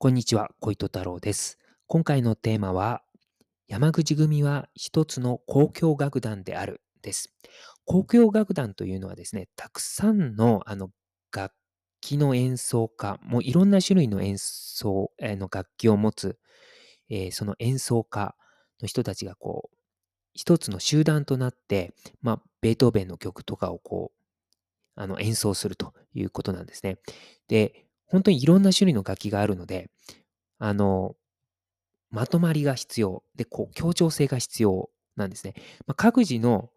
こんにちは、小糸太郎です。今回のテーマは、山口組は一つの交響楽団であるです。交響楽団というのはですね、たくさんのあの楽器の演奏家、もういろんな種類の演奏、えーの楽器を持つ、えーその演奏家の人たちがこう、一つの集団となって、まあ、ベートーベンの曲とかをこう、あの演奏するということなんですね。で、本当にいろんな種類の楽器があるので、あの、まとまりが必要。で、こう、協調性が必要なんですね。まあ、各自の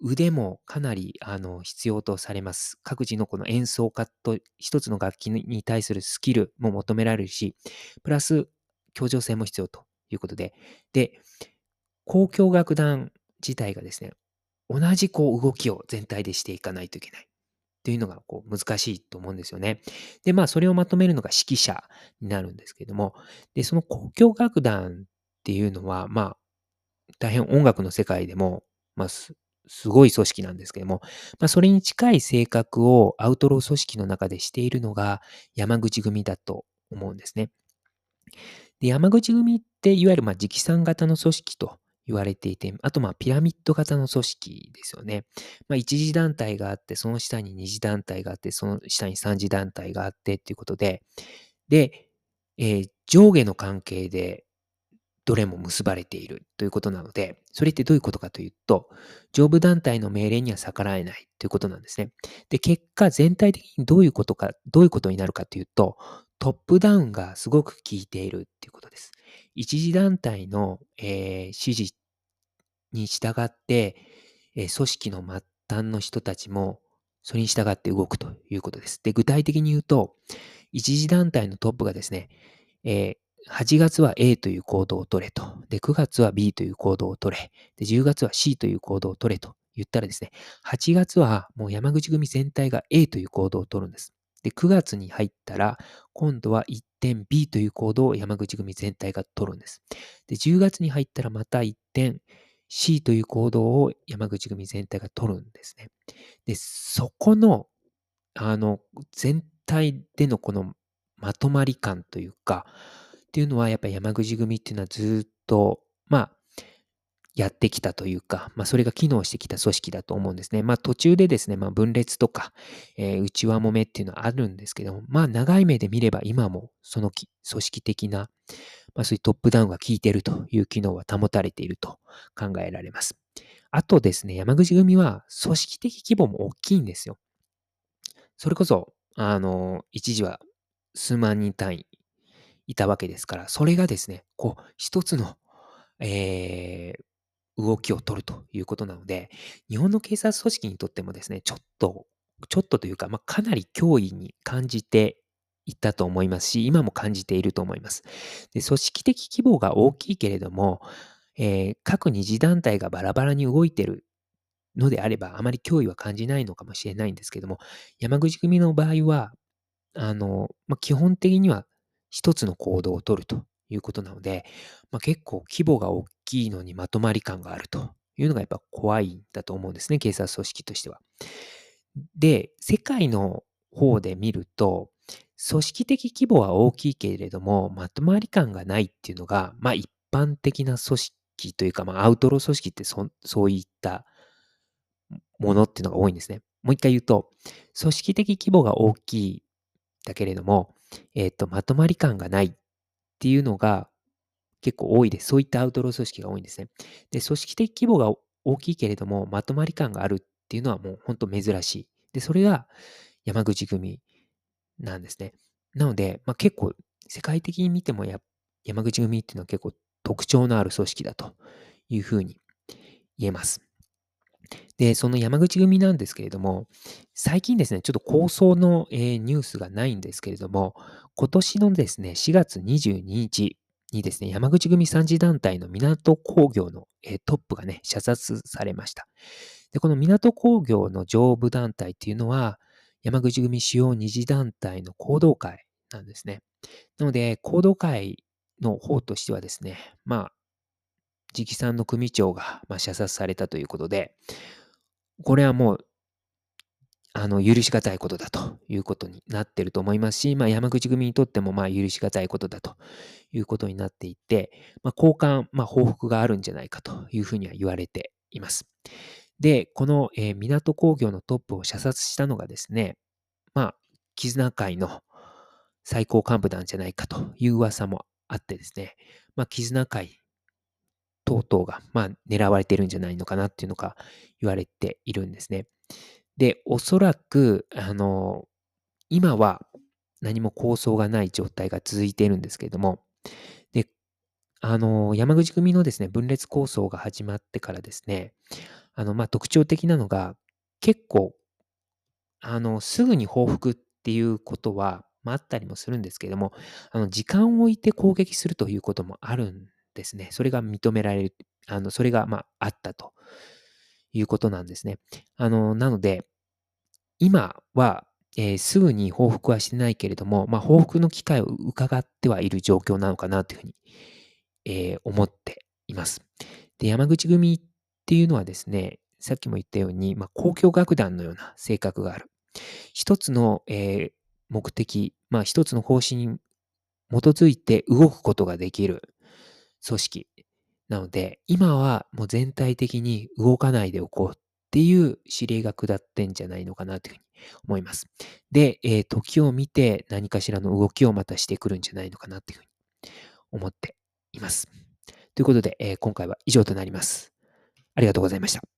腕もかなりあの必要とされます。各自のこの演奏家と一つの楽器に対するスキルも求められるし、プラス協調性も必要ということで、で、交響楽団自体がですね、同じこう動きを全体でしていかないといけない。というのがこう難しいと思うんですよね。で、まあそれをまとめるのが指揮者になるんですけども、で、その交響楽団っていうのは、まあ、大変音楽の世界でも、まあす、すごい組織なんですけども、まあそれに近い性格をアウトロー組織の中でしているのが山口組だと思うんですね。で、山口組っていわゆるまあ直参型の組織と言われていて、あとまあピラミッド型の組織ですよね。まあ一次団体があって、その下に二次団体があって、その下に三次団体があってっていうことで、で、えー上下の関係でどれも結ばれているということなので、それってどういうことかというと、上部団体の命令には逆らえないということなんですね。で、結果全体的にどういうことか、どういうことになるかというと、トップダウンがすごく効いているっていうことです。一次団体の、えー指示に従って、えー組織の末端の人たちもそれに従って動くということです。で、具体的に言うと、一次団体のトップがですね、えー8月は A という行動を取れと。で、9月は B という行動を取れ。で、10月は C という行動を取れと言ったらですね、8月はもう山口組全体が A という行動を取るんです。で、9月に入ったら、今度は一点 B という行動を山口組全体が取るんです。で、10月に入ったらまた一点 C という行動を山口組全体が取るんですね。で、そこの、あの、全体でのこのまとまり感というか、っていうのはやっぱり山口組っていうのはずっと、まあ、やってきたというか、まあ、それが機能してきた組織だと思うんですね。まあ、途中でですね、まあ、分裂とか、えー内輪もめっていうのはあるんですけども、まあ、長い目で見れば今もその組織的な、まあ、そういうトップダウンが効いてるという機能は保たれていると考えられます。あとですね、山口組は組織的規模も大きいんですよ。それこそ、あの、一時は数万人単位いたわけですから、それがですね、こう、一つの、えー動きを取るということなので、日本の警察組織にとってもですね、ちょっと、ちょっとというか、まあ、かなり脅威に感じていったと思いますし、今も感じていると思います。で組織的規模が大きいけれども、えー各二次団体がバラバラに動いてるのであれば、あまり脅威は感じないのかもしれないんですけども、山口組の場合は、あの、まあ、基本的には一つの行動を取るということなので、まあ、結構規模が大きいのにまとまり感があるというのがやっぱ怖いんだと思うんですね、警察組織としては。で、世界の方で見ると、組織的規模は大きいけれども、まとまり感がないっていうのが、まあ一般的な組織というか、まあアウトロー組織ってそそういったものっていうのが多いんですね。もう一回言うと、組織的規模が大きいだけれども、えっ、と、まとまり感がないっていうのが結構多いです。そういったアウトロー組織が多いんですね。で、組織的規模が大きいけれども、まとまり感があるっていうのはもう本当珍しい。で、それが山口組なんですね。なので、まあ、結構世界的に見ても山口組っていうのは結構特徴のある組織だというふうに言えます。で、その山口組なんですけれども、最近ですね、ちょっと構想の、えーニュースがないんですけれども、今年のですね、4月22日にですね、山口組三次団体の港工業の、えートップがね、射殺されました。で、この港工業の上部団体っていうのは、山口組主要二次団体の行動会なんですね。なので、行動会の方としてはですね、まあ、直参の組長が、まあ、射殺されたということで、これはもう、あの、許し難いことだということになってると思いますし、まあ、山口組にとっても、まあ、許し難いことだということになっていて、まあ、交換、まあ、報復があるんじゃないかというふうには言われています。で、この、えー港工業のトップを射殺したのがですね、まあ、絆会の最高幹部なんじゃないかという噂もあってですね、まあ、絆会等々が、まあ、狙われてるんじゃないのかなっていうのが言われているんですね。で、おそらく、あの、今は何も構想がない状態が続いているんですけれども、で、あの、山口組のですね、分裂構想が始まってからですね、あの、まあ、特徴的なのが、結構、あの、すぐに報復っていうことは、まあ、あったりもするんですけれども、あの、時間を置いて攻撃するということもあるんですね。それが認められる、あの、それが、まあ、あったということなんですね。あの、なので、今は、えーすぐに報復はしてないけれども、まあ、報復の機会を伺ってはいる状況なのかなというふうに、えー思っています。で、山口組っていうのはですね、さっきも言ったように、まあ、交響楽団のような性格がある。一つの、えー目的、まあ、一つの方針に基づいて動くことができる組織なので、今はもう全体的に動かないでおこうっていう指令が下ってんじゃないのかなというふうに思います。で、えー時を見て何かしらの動きをまたしてくるんじゃないのかなというふうに思っています。ということで、えー今回は以上となります。ありがとうございました。